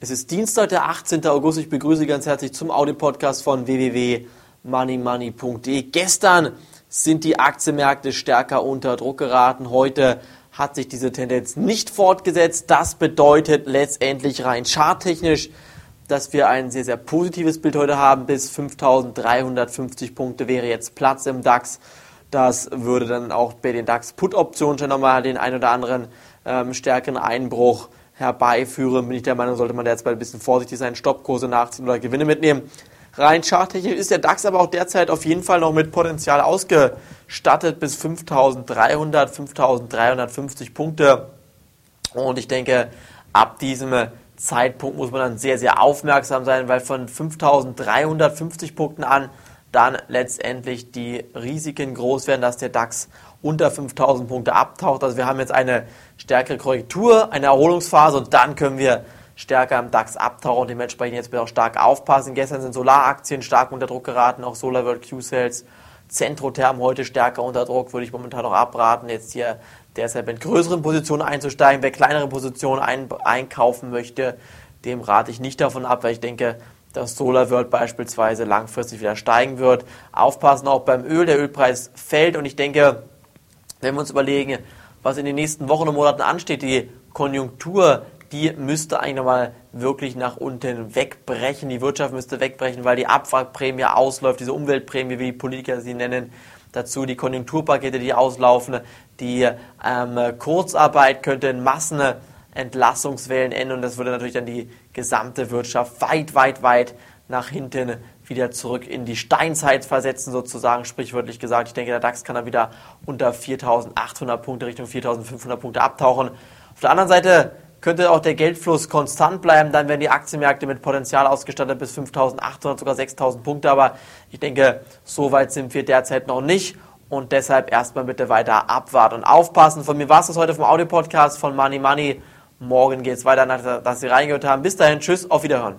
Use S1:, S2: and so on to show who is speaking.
S1: Es ist Dienstag, der 18. August. Ich begrüße Sie ganz herzlich zum Audio-Podcast von www.moneymoney.de. Gestern sind die Aktienmärkte stärker unter Druck geraten. Heute hat sich diese Tendenz nicht fortgesetzt. Das bedeutet letztendlich rein charttechnisch, dass wir ein sehr, sehr positives Bild heute haben. Bis 5350 Punkte wäre jetzt Platz im DAX. Das würde dann auch bei den DAX-Put-Optionen schon nochmal den ein oder anderen ähm, stärkeren Einbruch herbeiführen, bin ich der Meinung, sollte man jetzt mal ein bisschen vorsichtig sein, Stoppkurse nachziehen oder Gewinne mitnehmen. Rein charttechnisch ist der DAX aber auch derzeit auf jeden Fall noch mit Potenzial ausgestattet bis 5300, 5350 Punkte. Und ich denke, ab diesem Zeitpunkt muss man dann sehr, sehr aufmerksam sein, weil von 5350 Punkten an dann letztendlich die Risiken groß werden, dass der DAX unter 5000 Punkte abtaucht. Also wir haben jetzt eine stärkere Korrektur, eine Erholungsphase und dann können wir stärker im DAX abtauchen. Dementsprechend jetzt bitte auch stark aufpassen. Gestern sind Solaraktien stark unter Druck geraten, auch SolarWorld Q-Sales. Centrotherm heute stärker unter Druck, würde ich momentan noch abraten, jetzt hier deshalb in größeren Positionen einzusteigen. Wer kleinere Positionen ein, einkaufen möchte, dem rate ich nicht davon ab, weil ich denke, dass SolarWorld beispielsweise langfristig wieder steigen wird. Aufpassen auch beim Öl, der Ölpreis fällt und ich denke, wenn wir uns überlegen, was in den nächsten Wochen und Monaten ansteht, die Konjunktur, die müsste eigentlich nochmal wirklich nach unten wegbrechen. Die Wirtschaft müsste wegbrechen, weil die Abwrackprämie ausläuft, diese Umweltprämie, wie die Politiker sie nennen. Dazu die Konjunkturpakete, die auslaufen. Die ähm, Kurzarbeit könnte in Massenentlassungswellen enden und das würde natürlich dann die gesamte Wirtschaft weit, weit, weit nach hinten wieder zurück in die Steinzeit versetzen, sozusagen, sprichwörtlich gesagt. Ich denke, der DAX kann dann wieder unter 4.800 Punkte Richtung 4.500 Punkte abtauchen. Auf der anderen Seite könnte auch der Geldfluss konstant bleiben, dann werden die Aktienmärkte mit Potenzial ausgestattet bis 5.800, sogar 6.000 Punkte. Aber ich denke, so weit sind wir derzeit noch nicht und deshalb erstmal bitte weiter abwarten und aufpassen. Von mir war es das heute vom Audio-Podcast von Money Money. Morgen geht es weiter, nachdem Sie reingehört haben. Bis dahin, tschüss, auf Wiederhören.